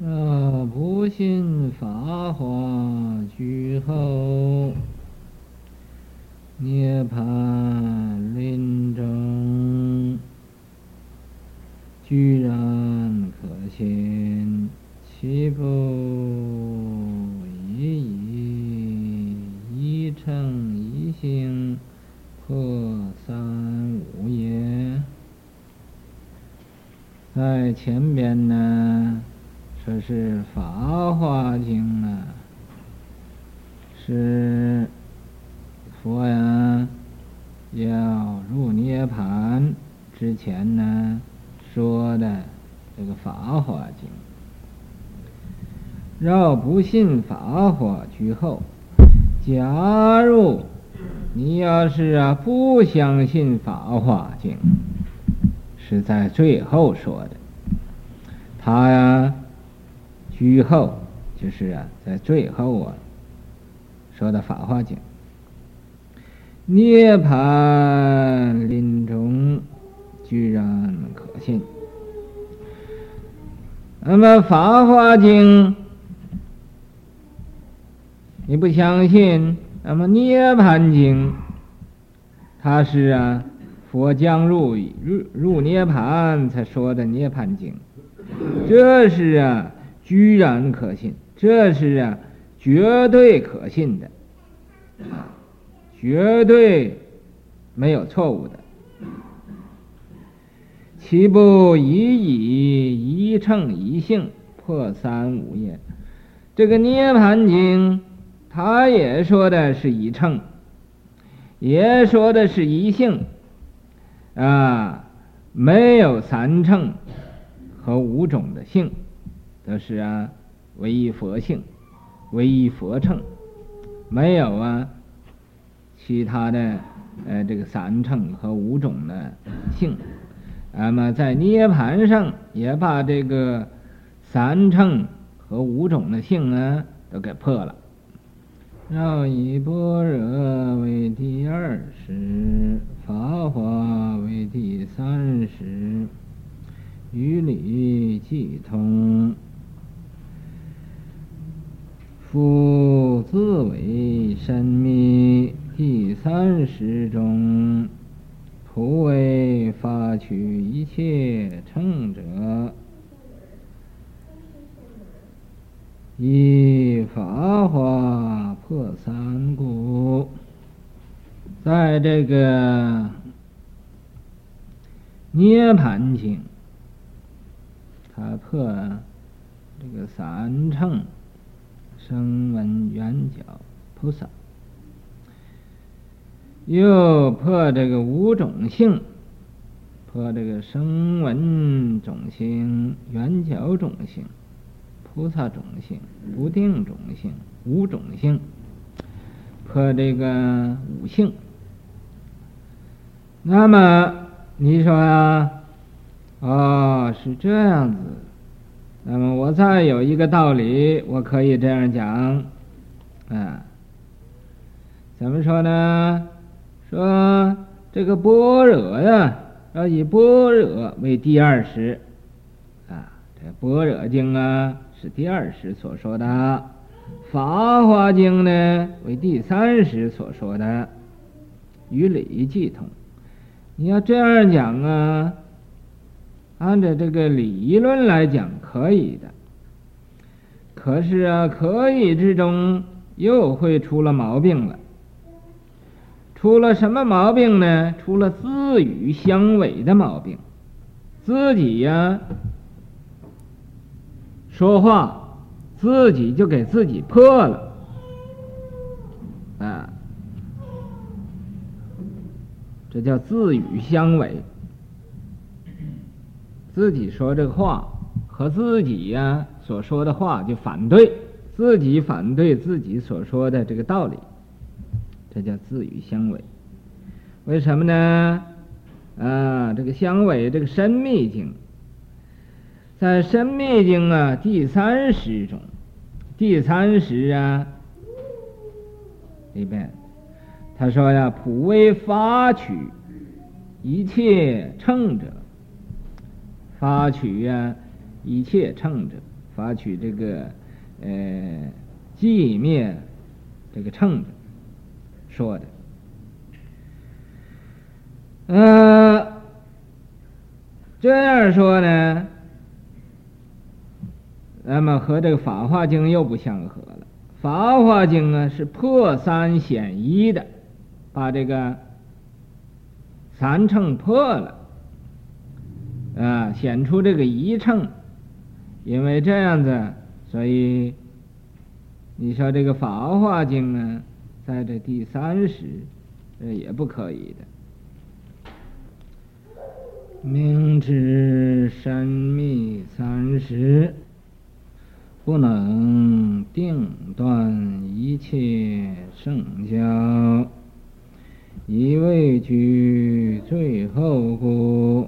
若不信法华居后，涅槃临终，居然可信，岂不一一一乘一性破三无也？在前边呢？是《法华经》啊，是佛呀要入涅槃之前呢说的这个《法华经》。若不信法华居后，假如你要是啊不相信《法华经》，是在最后说的，他呀。居后就是啊，在最后啊说的《法华经》，涅槃临终，居然可信。那么《法华经》你不相信，那么《涅槃经》它是啊佛将入入入涅槃才说的《涅槃经》，这是啊。居然可信，这是啊，绝对可信的，绝对没有错误的。岂不一以一乘一性破三无也？这个《涅槃经》，他也说的是一乘，也说的是一性，啊，没有三乘和五种的性。都是啊，唯一佛性，唯一佛乘，没有啊，其他的呃这个三乘和五种的性，那么在涅盘上也把这个三乘和五种的性啊都给破了。绕以般若为第二十，法华为第三识，于理俱通。夫自为深密，第三识中，普为发取一切乘者，以法华破三故。在这个涅槃经，他破这个三乘。声闻缘觉菩萨，又破这个五种性，破这个声闻种性、缘觉种性、菩萨种性、不定种性、五种性，破这个五性。那么你说啊，哦，是这样子。那么我再有一个道理，我可以这样讲，啊，怎么说呢？说这个般若呀，要以般若为第二识，啊，这般若经啊是第二识所说的，法华经呢为第三识所说的，与理记同。你要这样讲啊。按照这个理论来讲，可以的。可是啊，可以之中又会出了毛病了。出了什么毛病呢？出了自语相违的毛病。自己呀，说话自己就给自己破了。这叫自语相违。自己说这个话和自己呀所说的话就反对，自己反对自己所说的这个道理，这叫自语相违。为什么呢？啊，这个相违，这个深密经，在深密经啊第三十中，第三十啊里边，他说呀，普为发取一切乘者。发取呀，一切乘者，发取这个呃寂灭这个乘者说的。呃，这样说呢，那么和这个《法华经》又不相合了。《法华经》啊是破三显一的，把这个三乘破了，啊，显出这个一乘。因为这样子，所以你说这个《法华经》呢，在这第三十，这也不可以的。明知深密三识，不能定断一切圣教，一位居最后孤，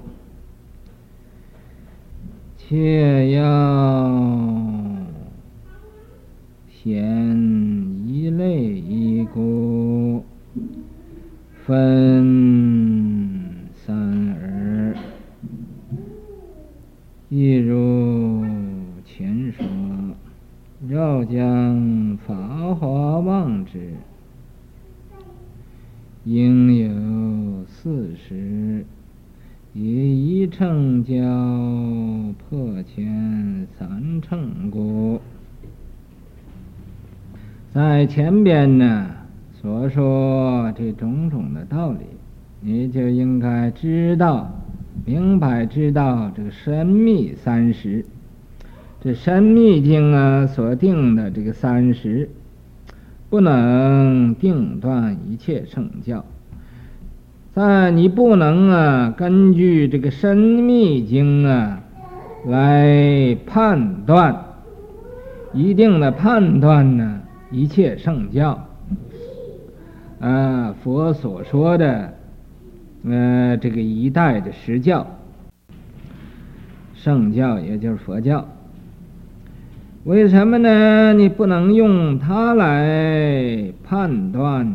切要嫌一类一孤，分三耳。亦如前说，要将法华望之，应有四识，以一乘教破前三乘故。在前边呢所说这种种的道理，你就应该知道。明白知道这个深密三十，这深密经啊所定的这个三十，不能定断一切圣教。但你不能啊根据这个深密经啊来判断，一定的判断呢一切圣教。啊，佛所说的。呃，这个一代的实教，圣教也就是佛教，为什么呢？你不能用它来判断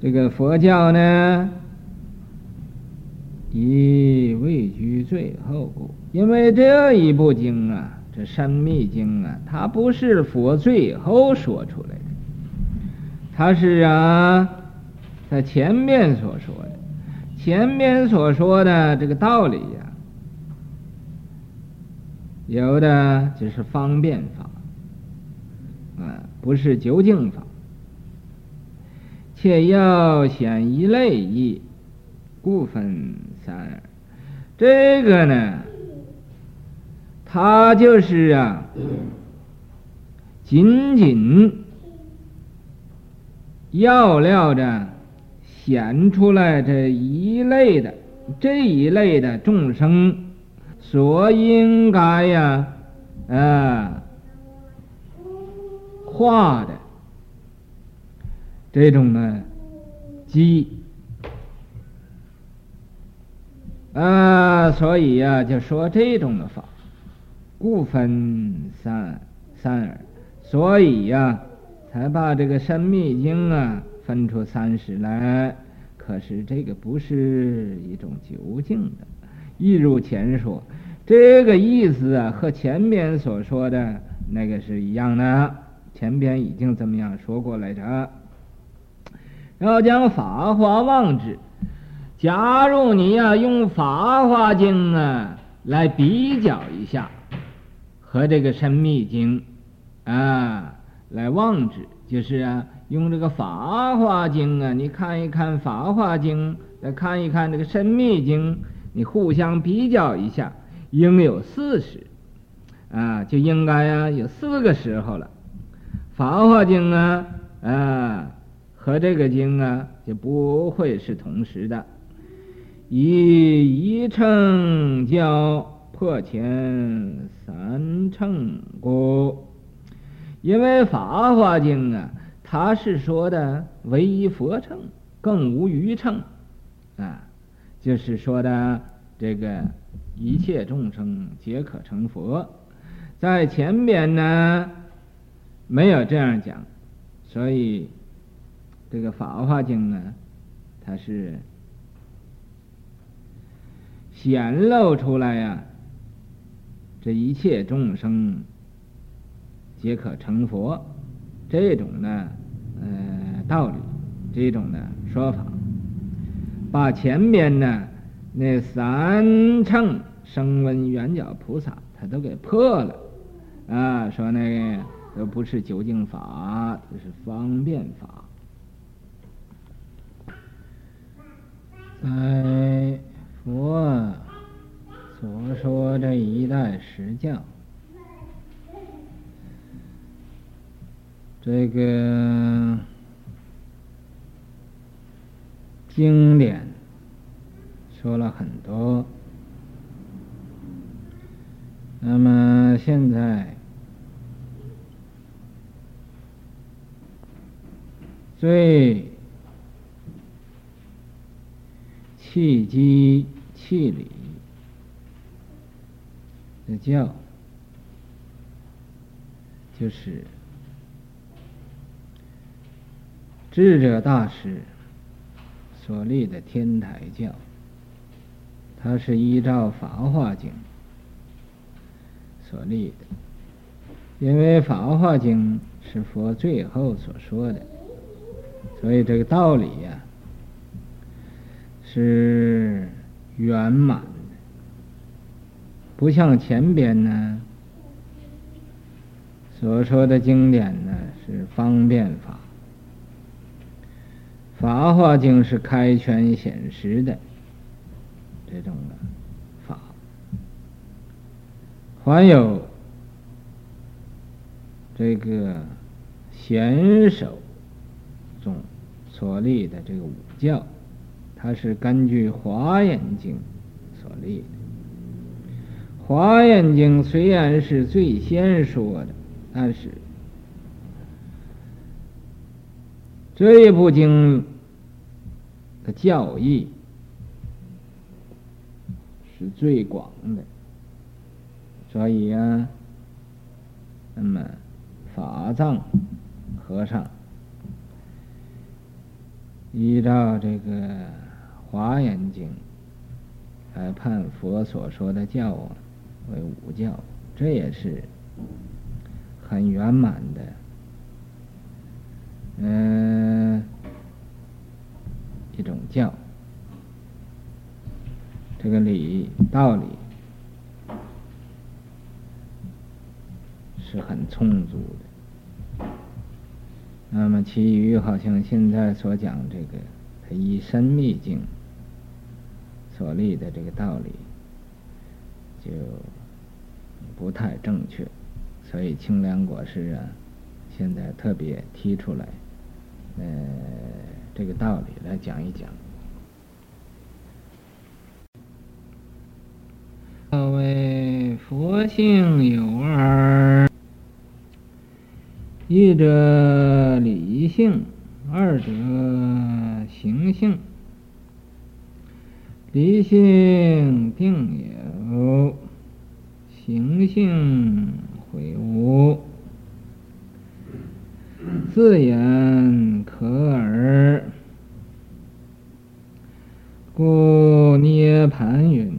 这个佛教呢？以位居最后，因为这一部经啊，这深密经啊，它不是佛最后说出来的，它是啊。在前面所说的，前面所说的这个道理呀、有的只是方便法，啊，不是究竟法。且要显一类义，故分三。这个呢，他就是啊，仅仅要料着。显出来这一类的这一类的众生所应该呀，啊，化的这种呢机啊，所以呀、就说这种的法，故分三三耳，所以呀、才把这个深密经啊。分出三十来，可是这个不是一种究竟的。一如前说，这个意思啊，和前面所说的那个是一样的。前边已经这么样说过来着。要将法华望之，假如你要用法华经啊来比较一下，和这个深密经啊来望之，就是啊。用这个《法华经》啊，你看一看《法华经》，再看一看这个《深密经》，你互相比较一下，应有四十啊，就应该啊有四个时候了。《法华经》啊啊和这个经啊就不会是同时的，以一乘教破前三乘故，因为《法华经》啊。它是说的唯一佛乘，更无余乘，啊，就是说的这个一切众生皆可成佛，在前边呢没有这样讲，所以这个《法华经》呢，它是显露出来呀，这一切众生皆可成佛，这种呢，呃，道理，这种的说法，把前边呢那三乘声闻缘觉菩萨，他都给破了，啊，说那个都不是究竟法，这是方便法。在佛。所说这一代实教，这个经典说了很多，那么现在最。契机契理的教，就是智者大师所立的天台教，它是依照《法华经》所立的，因为《法华经》是佛最后所说的，所以这个道理呀。是圆满，不像前边呢所说的经典呢是方便法，《法华经》是开权显实的这种的法，还有这个贤首中所立的这个五教。它是根据《华严经》所立的，《华严经》虽然是最先说的，但是这一部经的教义是最广的，所以啊，那么法藏和尚依照这个。《华严经》来判佛所说的教啊为五教，这也是很圆满的，嗯、一种教。这个理道理是很充足的。那么其余好像现在所讲这个，他一身秘境》。所立的这个道理就不太正确，所以清凉国师啊，现在特别提出来，呃，这个道理来讲一讲。所谓佛性有二，一者理性，二者行性。理性定有，行性毁无，自言可耳。故涅盘云：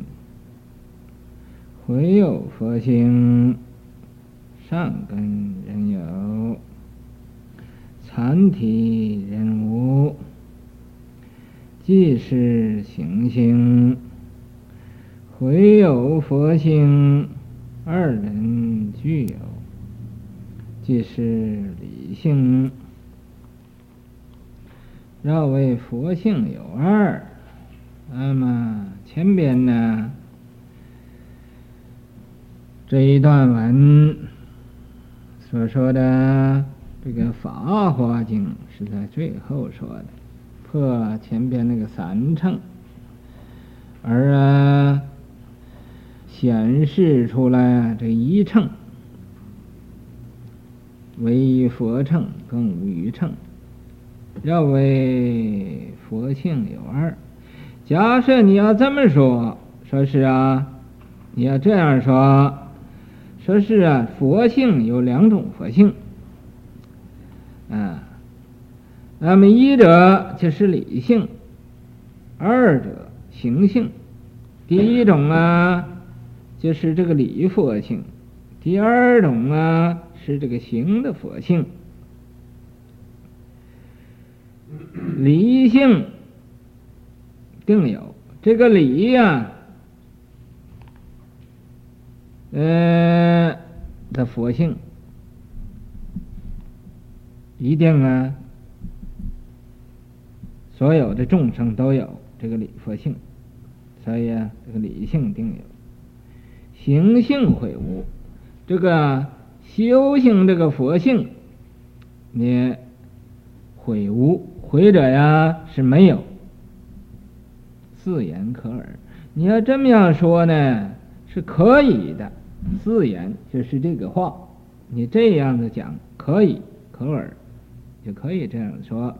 回有佛性，善根人有，残体人无。即是行性，回有佛性，二人具有；即是理性，若为佛性有二。那么前边呢，这一段文所说的这个《法华经》是在最后说的。破前边那个三乘，而啊显示出来这一乘，唯一佛乘，更无余乘。要为佛性有二。假设你要这么说，说是啊，你要这样说，说是啊，佛性有两种佛性，啊。那么一者就是理性，二者行性。第一种啊，就是这个理佛性；第二种啊是这个行的佛性。理性定有这个理呀、啊，呃的佛性，一定啊，所有的众生都有这个理佛性，所以啊，这个理性定有。行性毁无，这个修行这个佛性，你毁无。毁者呀是没有，自言可耳。你要这么样说呢，是可以的。自言就是这个话，你这样子讲可以可耳，就可以这样说。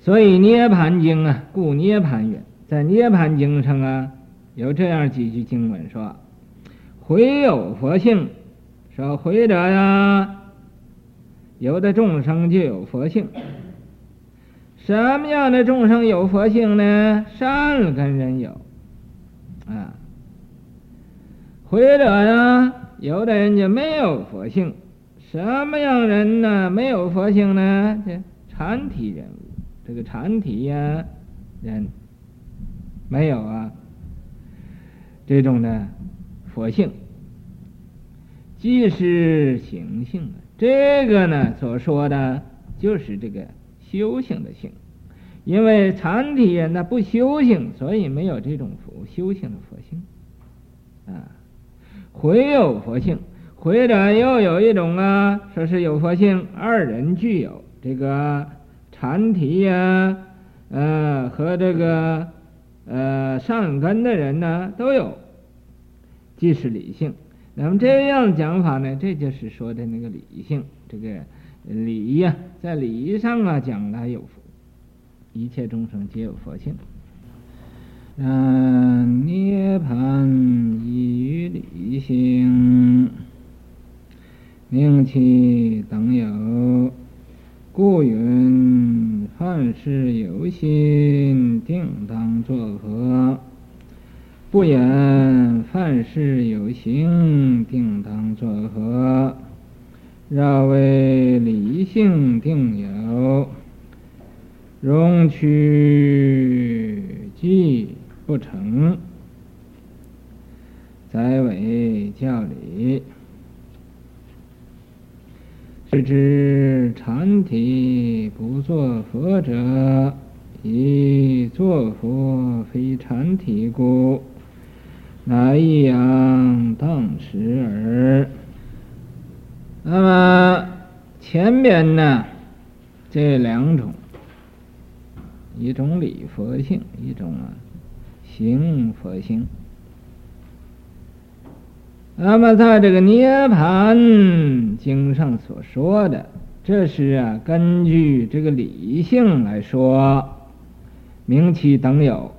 所以《涅槃经》啊，故涅槃云，在《涅槃经》上啊，有这样几句经文说：回有佛性，说回者呀。有的众生就有佛性，什么样的众生有佛性呢？善根人有，啊，回者呀，有的人就没有佛性，什么样人呢？没有佛性呢？这禅体人物，这个禅体呀，人没有啊，这种的佛性，即是行性啊。这个呢，所说的就是这个修行的性，因为禅体人呢不修行，所以没有这种佛修行的佛性啊。回有佛性，回者又有一种啊，说是有佛性，二人具有这个禅体呀，呃和这个呃善根的人呢都有，即是理性。那么这样讲法呢，这就是说的那个理性，这个礼呀，在理上啊讲它有佛，一切众生皆有佛性。嗯，涅槃于理性，名其等有，故云：凡是有心，定当作何。不言凡事有行，定当作何。若为理性定有，容趋计不成，则为教理。是知禅体不作佛者，以作佛非禅体故。乃一样当时耳。那么前边呢，这两种，一种理佛性，一种啊行佛性。那么在这个涅槃经上所说的，这是啊根据这个理性来说，名其等有，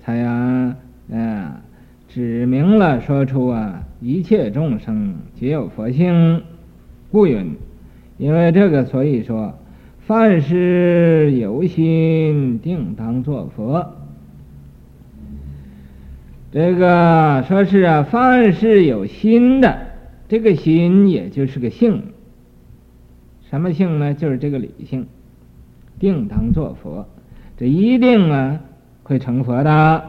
才啊啊。指明了说出啊，一切众生皆有佛性，故云。因为这个，所以说，凡是有心，定当作佛。这个说是啊，凡是有心的，这个心也就是个性。什么性呢？就是这个理性，定当作佛。这一定啊，会成佛的。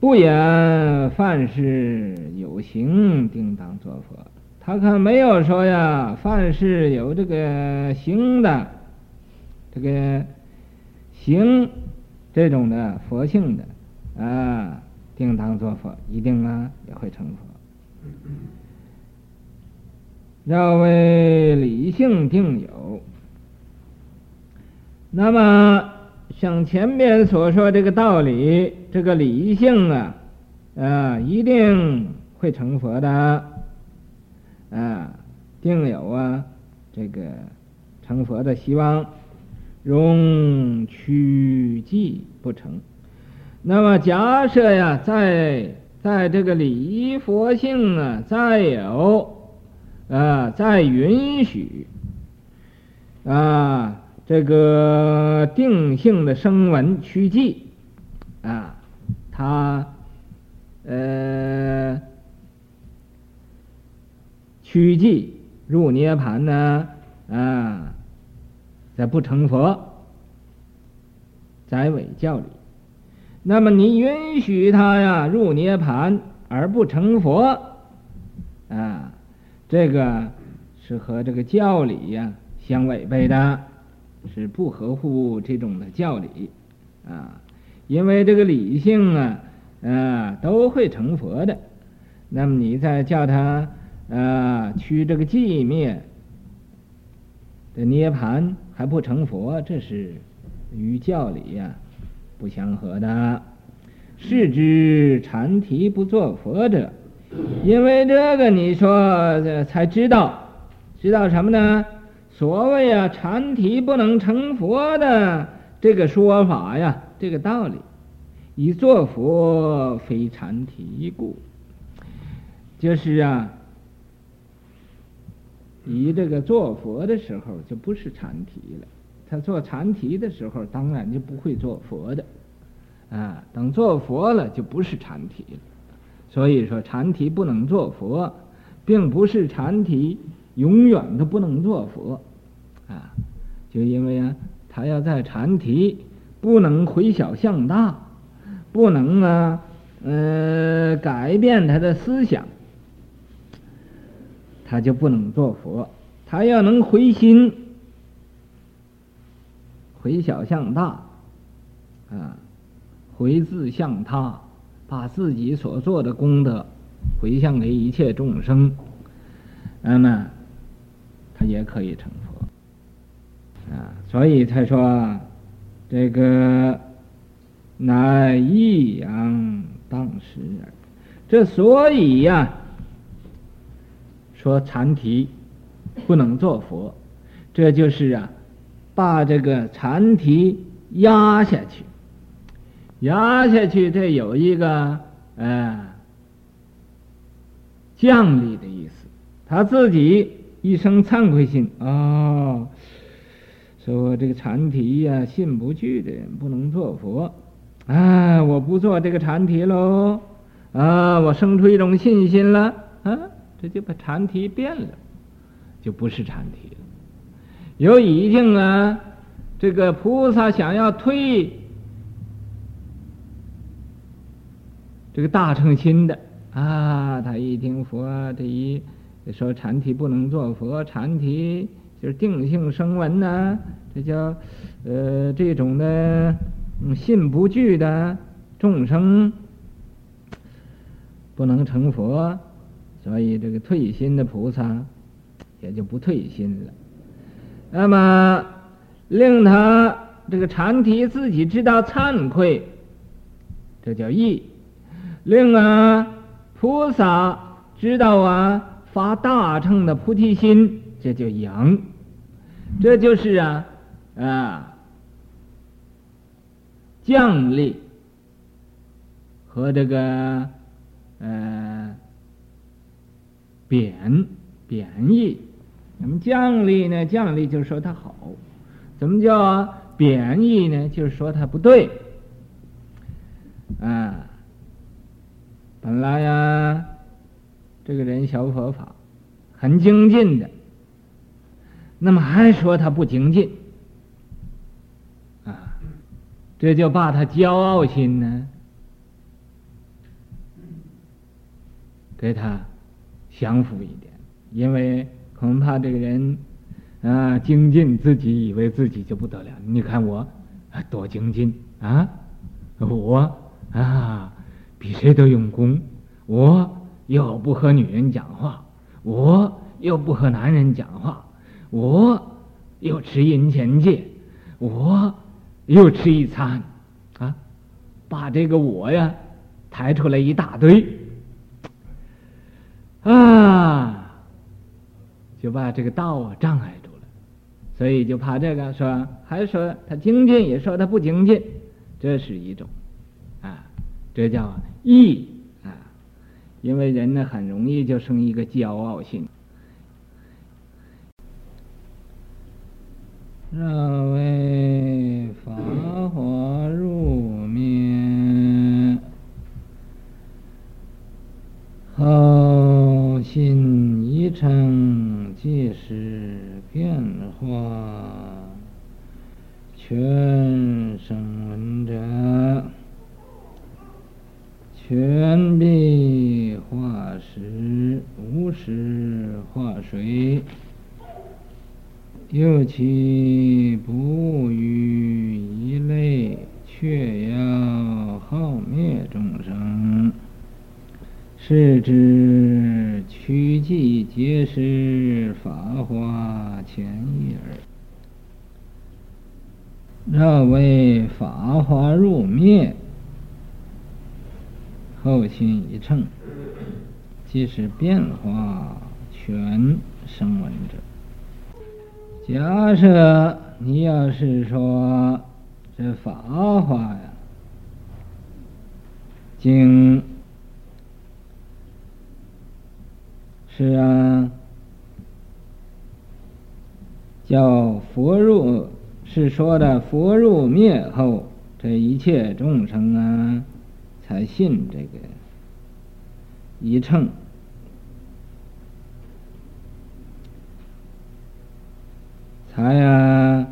不言凡事有行，定当作佛。他可没有说呀，凡事有这个行的，这个行这种的佛性的啊，定当作佛，一定啊也会成佛。要为理性定有，那么。像前面所说这个道理，这个理性啊，啊，一定会成佛的，啊，定有啊，这个成佛的希望，容趋计不成。那么假设呀，在在这个理佛性啊，再有啊，再允许啊。这个定性的声闻趋计啊，他呃趋近入涅槃呢啊，在不成佛，在伪教里。那么你允许他呀入涅槃而不成佛啊，这个是和这个教理呀相违背的，是不合乎这种的教理啊。因为这个理性啊啊都会成佛的，那么你再叫他啊去这个寂灭这涅槃还不成佛，这是与教理呀。不相合的，是知禅提不作佛者，因为这个你说才知道，知道什么呢？所谓啊，禅提不能成佛的这个说法呀，这个道理，以作佛非禅提故，就是啊，以这个做佛的时候就不是禅提了。他做禅提的时候，当然就不会做佛的，啊，等做佛了就不是禅提了。所以说，禅提不能做佛，并不是禅提永远都不能做佛，啊，就因为啊，他要在禅提不能回小向大，不能啊，呃，改变他的思想，他就不能做佛。他要能回心。回小向大，啊，回自向他，把自己所做的功德回向给一切众生，那么他也可以成佛，啊，所以才说这个乃一阳当时耳。这所以呀、说禅提不能做佛，这就是啊。把这个禅提压下去，压下去，这有一个呃降力的意思。他自己一生惭愧心哦，说这个禅提呀，信不去的人不能做佛啊！我不做这个禅提喽啊！我生出一种信心了啊！这就把禅提变了，就不是禅提了。有已经啊，这个菩萨想要退这个大乘心的啊，他一听佛这一说禅体不能做佛，禅体就是定性声闻呐，这叫呃这种的信不具的众生不能成佛，所以这个退心的菩萨也就不退心了。那么，令他这个禅提自己知道惭愧，这叫抑；令啊菩萨知道啊发大乘的菩提心，这叫扬。这就是啊啊降力和这个呃贬贬义。怎么降力呢？降力就是说他好，怎么叫贬义呢？就是说他不对。啊，本来呀，这个人学佛法很精进的，那么还说他不精进，啊，这就把他骄傲心呢，给他降服一点，因为。恐怕这个人啊，精进自己以为自己就不得了。你看我多精进啊！我啊，比谁都用功。我又不和女人讲话，我又不和男人讲话，我又持银钱戒，我又吃一餐啊！把这个我呀抬出来一大堆啊！就把这个道啊障碍住了，所以就怕这个说，还说他精进，也说他不精进，这是一种，啊，这叫意啊，因为人呢很容易就生一个骄傲心。若为法华入灭，后信一乘，即是变化，全声闻者，全毕化实，无实化水，又其不与一类，却要号灭众生。是知曲计皆是法华潜义耳。若为法华入灭，后心一乘，即是变化全声闻者。假设你要是说这法华呀，经。是啊，叫佛入是说的佛入灭后，这一切众生啊，才信这个一乘，才啊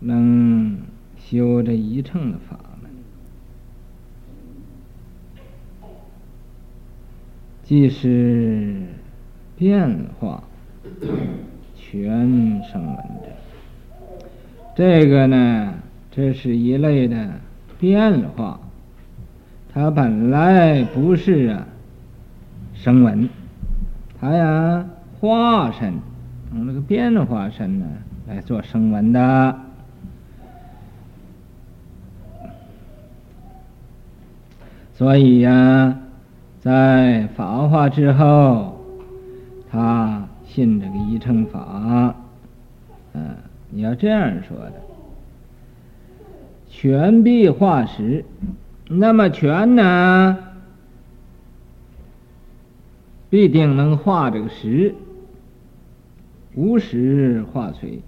能修这一乘的法。即是变化全声闻者，这个呢，这是一类的变化，它本来不是啊声闻，它呀化身，用那个变化身呢来做声闻的，所以呀。在法化之后，他信这个一乘法，嗯，你要这样说的，全必化实，那么全呢，必定能化这个实，无实化随，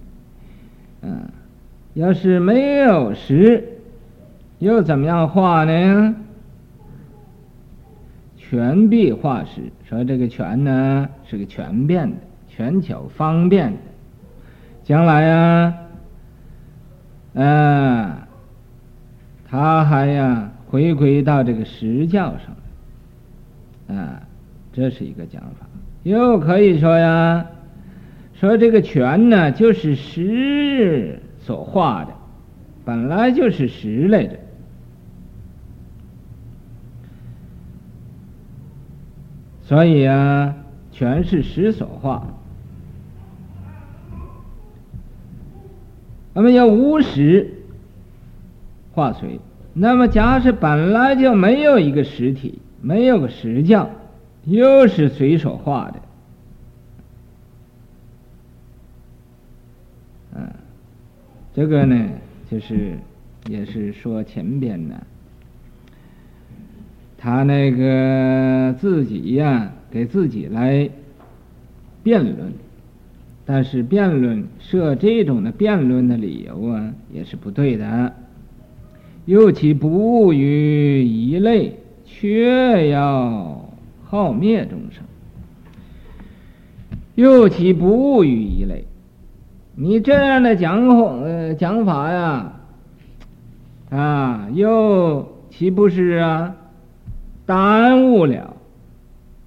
嗯，要是没有实，又怎么样化呢？全毕化实，说这个全呢是个全变的、全巧方便的，将来呀，嗯，他还呀回归到这个实教上，啊，这是一个讲法。又可以说呀，说这个全呢就是实所化的，本来就是实来着。所以啊，全是实所化。那么要无实化随，那么假使本来就没有一个实体，没有个实教，又是随所化的，嗯，这个呢，就是也是说前边的。他那个自己呀，给自己来辩论，但是辩论设这种的辩论的理由啊，也是不对的。又岂不误于一类，却要号灭众生。又岂不误于一类，你这样的讲呃讲法呀，啊，又岂不是啊？耽误了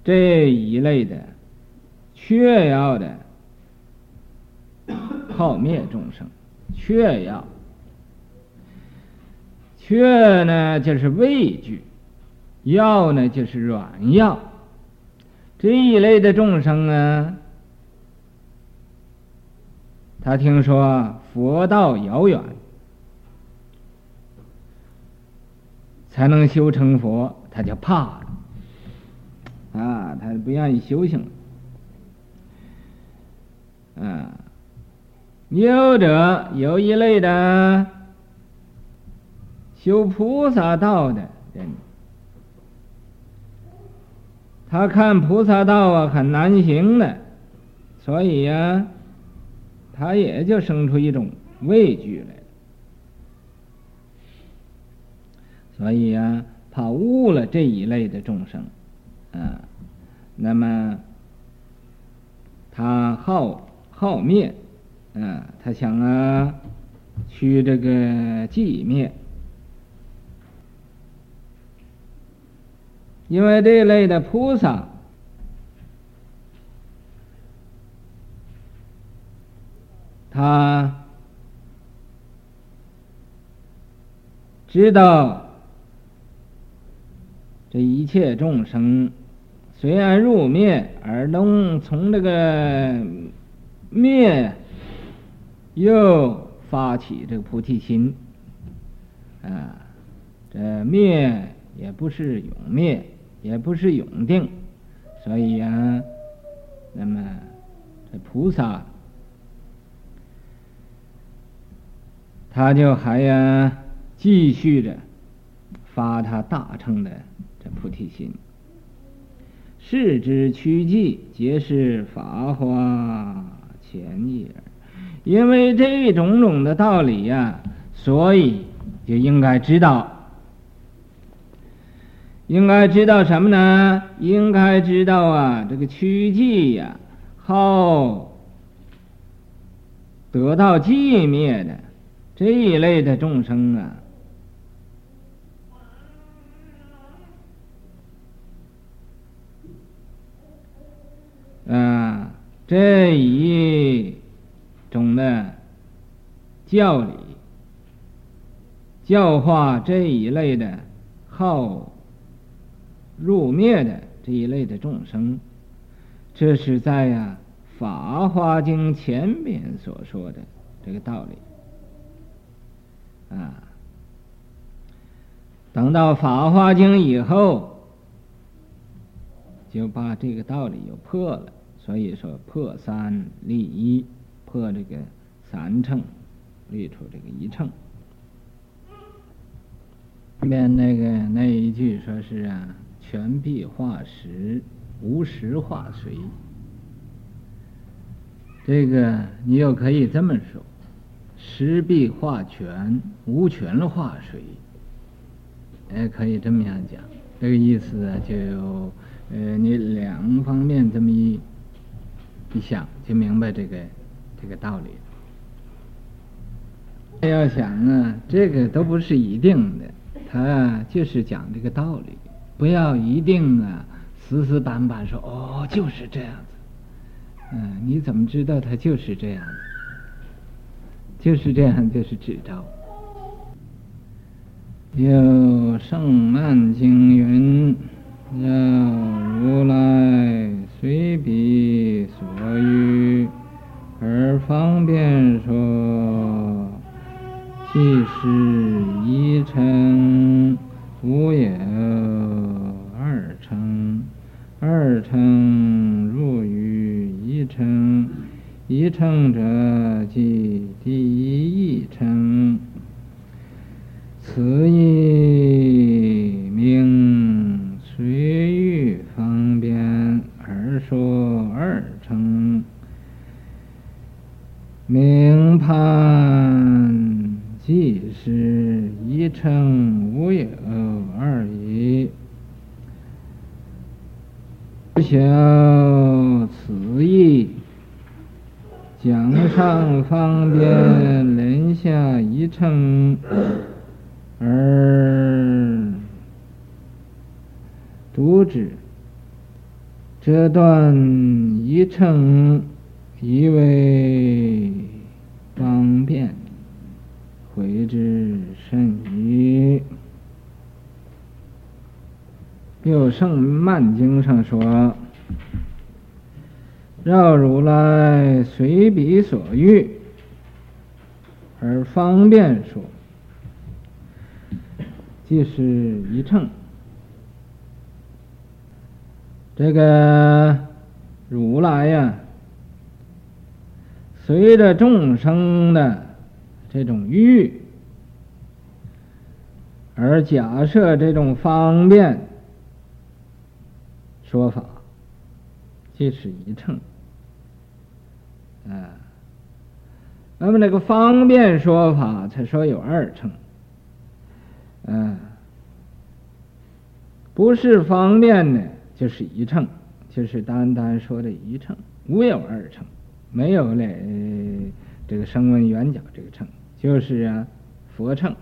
这一类的，却要的号灭众生，却要，却呢就是畏惧，要呢就是软要，这一类的众生呢，他听说佛道遥远，才能修成佛。他就怕了，啊，他不愿意修行了，啊，有者有一类的修菩萨道的人，他看菩萨道啊很难行的，所以呀、啊，他也就生出一种畏惧来，所以呀、啊。他误了这一类的众生，啊，那么他好好灭，啊，他想啊去这个寂灭，因为这一类的菩萨，他知道。一切众生虽然入灭，而能从这个灭又发起这个菩提心啊，这灭也不是永灭，也不是永定，所以啊，那么这菩萨他就还要继续着发他大乘的。菩提心，世之曲记，皆是法华前义耳。因为这种种的道理呀、所以就应该知道，应该知道什么呢？应该知道啊，这个曲记呀，好得到寂灭的这一类的众生啊。啊，这一种的教理、教化这一类的好入灭的这一类的众生，这是在呀《法华经》前边所说的这个道理啊。等到《法华经》以后，就把这个道理又破了。所以说破三立一，破这个三乘，立出这个一乘。面那个那一句说是啊，全必化实，无实化随。这个你又可以这么说，实必化全，无全化随。哎，可以这么样讲，这个意思啊，就呃，你两方面这么一。一想就明白这个这个道理。要想啊，这个都不是一定的，他就是讲这个道理，不要一定啊死死板板说哦就是这样子。嗯，你怎么知道他就是这样？就是这样，就是指招。有圣曼经云：要如来。随彼所欲而方便说，即是一乘，无有二乘。二乘入于一乘，一乘者即第一义乘。此义名随欲方便。而说二乘，名判即是一乘无有二义。不晓此意，将上方便，临下一乘，而读之。这段一乘以为方便，会之甚矣。又圣曼经上说：“绕如来随彼所欲而方便说，即是一乘。”这个如来呀，随着众生的这种欲，而假设这种方便说法，即是一乘。啊，那么那个方便说法，才说有二乘。嗯，不是方便的。就是一乘，就是单单说的一乘，无有二乘，没有嘞这个声闻缘觉这个乘，就是啊佛乘。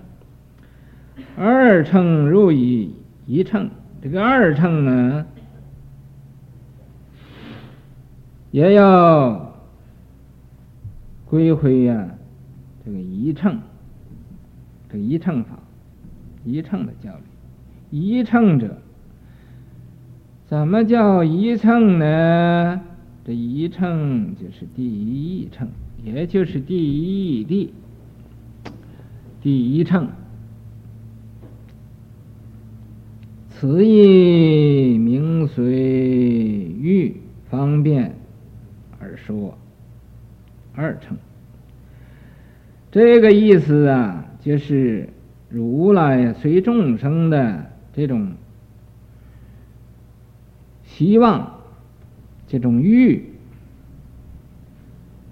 二乘入于一乘，这个二乘呢，也要归回呀、啊，这个一乘，这个一乘法，一乘的教理，一乘者，怎么叫一乘呢？这一乘就是第一义乘，也就是第一义谛，第一乘。此义名随欲方便而说二乘，这个意思啊，就是如来随众生的这种希望、这种欲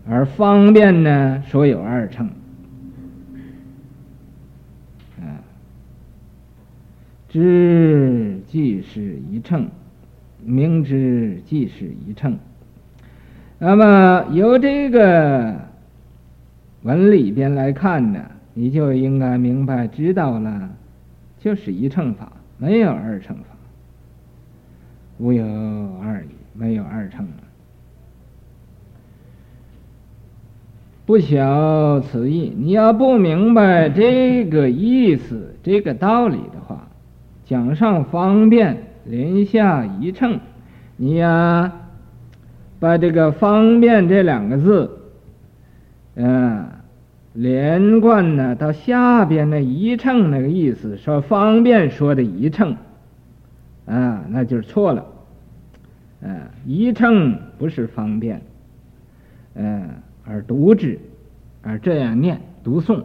而方便呢，说有二乘。知即是一乘，明知即是一乘。那么由这个文里边来看呢，你就应该明白知道了，就是一乘法，没有二乘法，无有二义，没有二乘。不晓此意，你要不明白这个意思、这个道理的话。讲上方便，临下一乘，你呀，把这个方便这两个字，嗯，连贯呢到下边那一乘那个意思，说方便说的一乘，啊，那就是错了，嗯，一乘不是方便，嗯，而读之，而这样念读诵，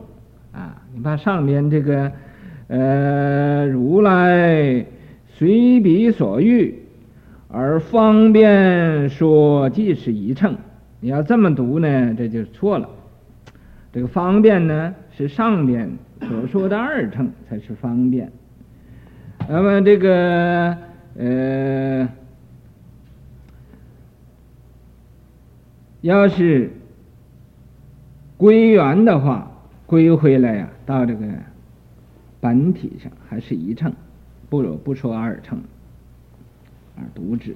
啊，你把上边这个。呃，如来随彼所欲而方便说，即是一乘。你要这么读呢，这就错了。这个方便呢，是上边所说的二乘才是方便。那么这个呃，要是归元的话，归回来呀，到这个。本体上还是一乘，不如不说二乘，而独之，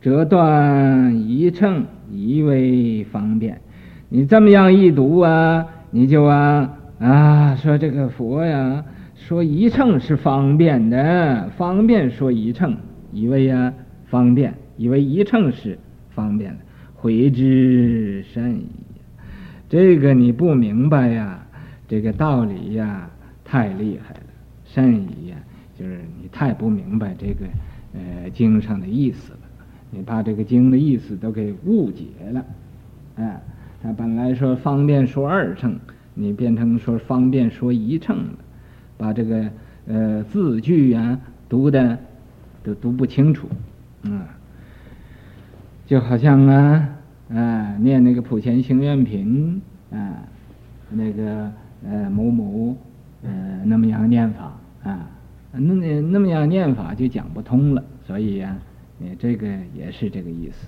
折断一乘以为方便。你这么样一读啊，你就啊啊说这个佛呀，说一乘是方便的，方便说一乘，以为呀方便，以为一乘是方便的，悔之甚矣。这个你不明白呀，这个道理呀。太厉害了，甚矣呀！就是你太不明白这个呃经上的意思了，你把这个经的意思都给误解了，啊，他本来说方便说二乘，你变成说方便说一乘了，把这个呃字句啊读的都读不清楚，嗯，就好像啊啊念那个普贤行愿品啊，那个呃某某。呃，那么样念法啊，那那么样念法就讲不通了，所以呀、啊，你这个也是这个意思。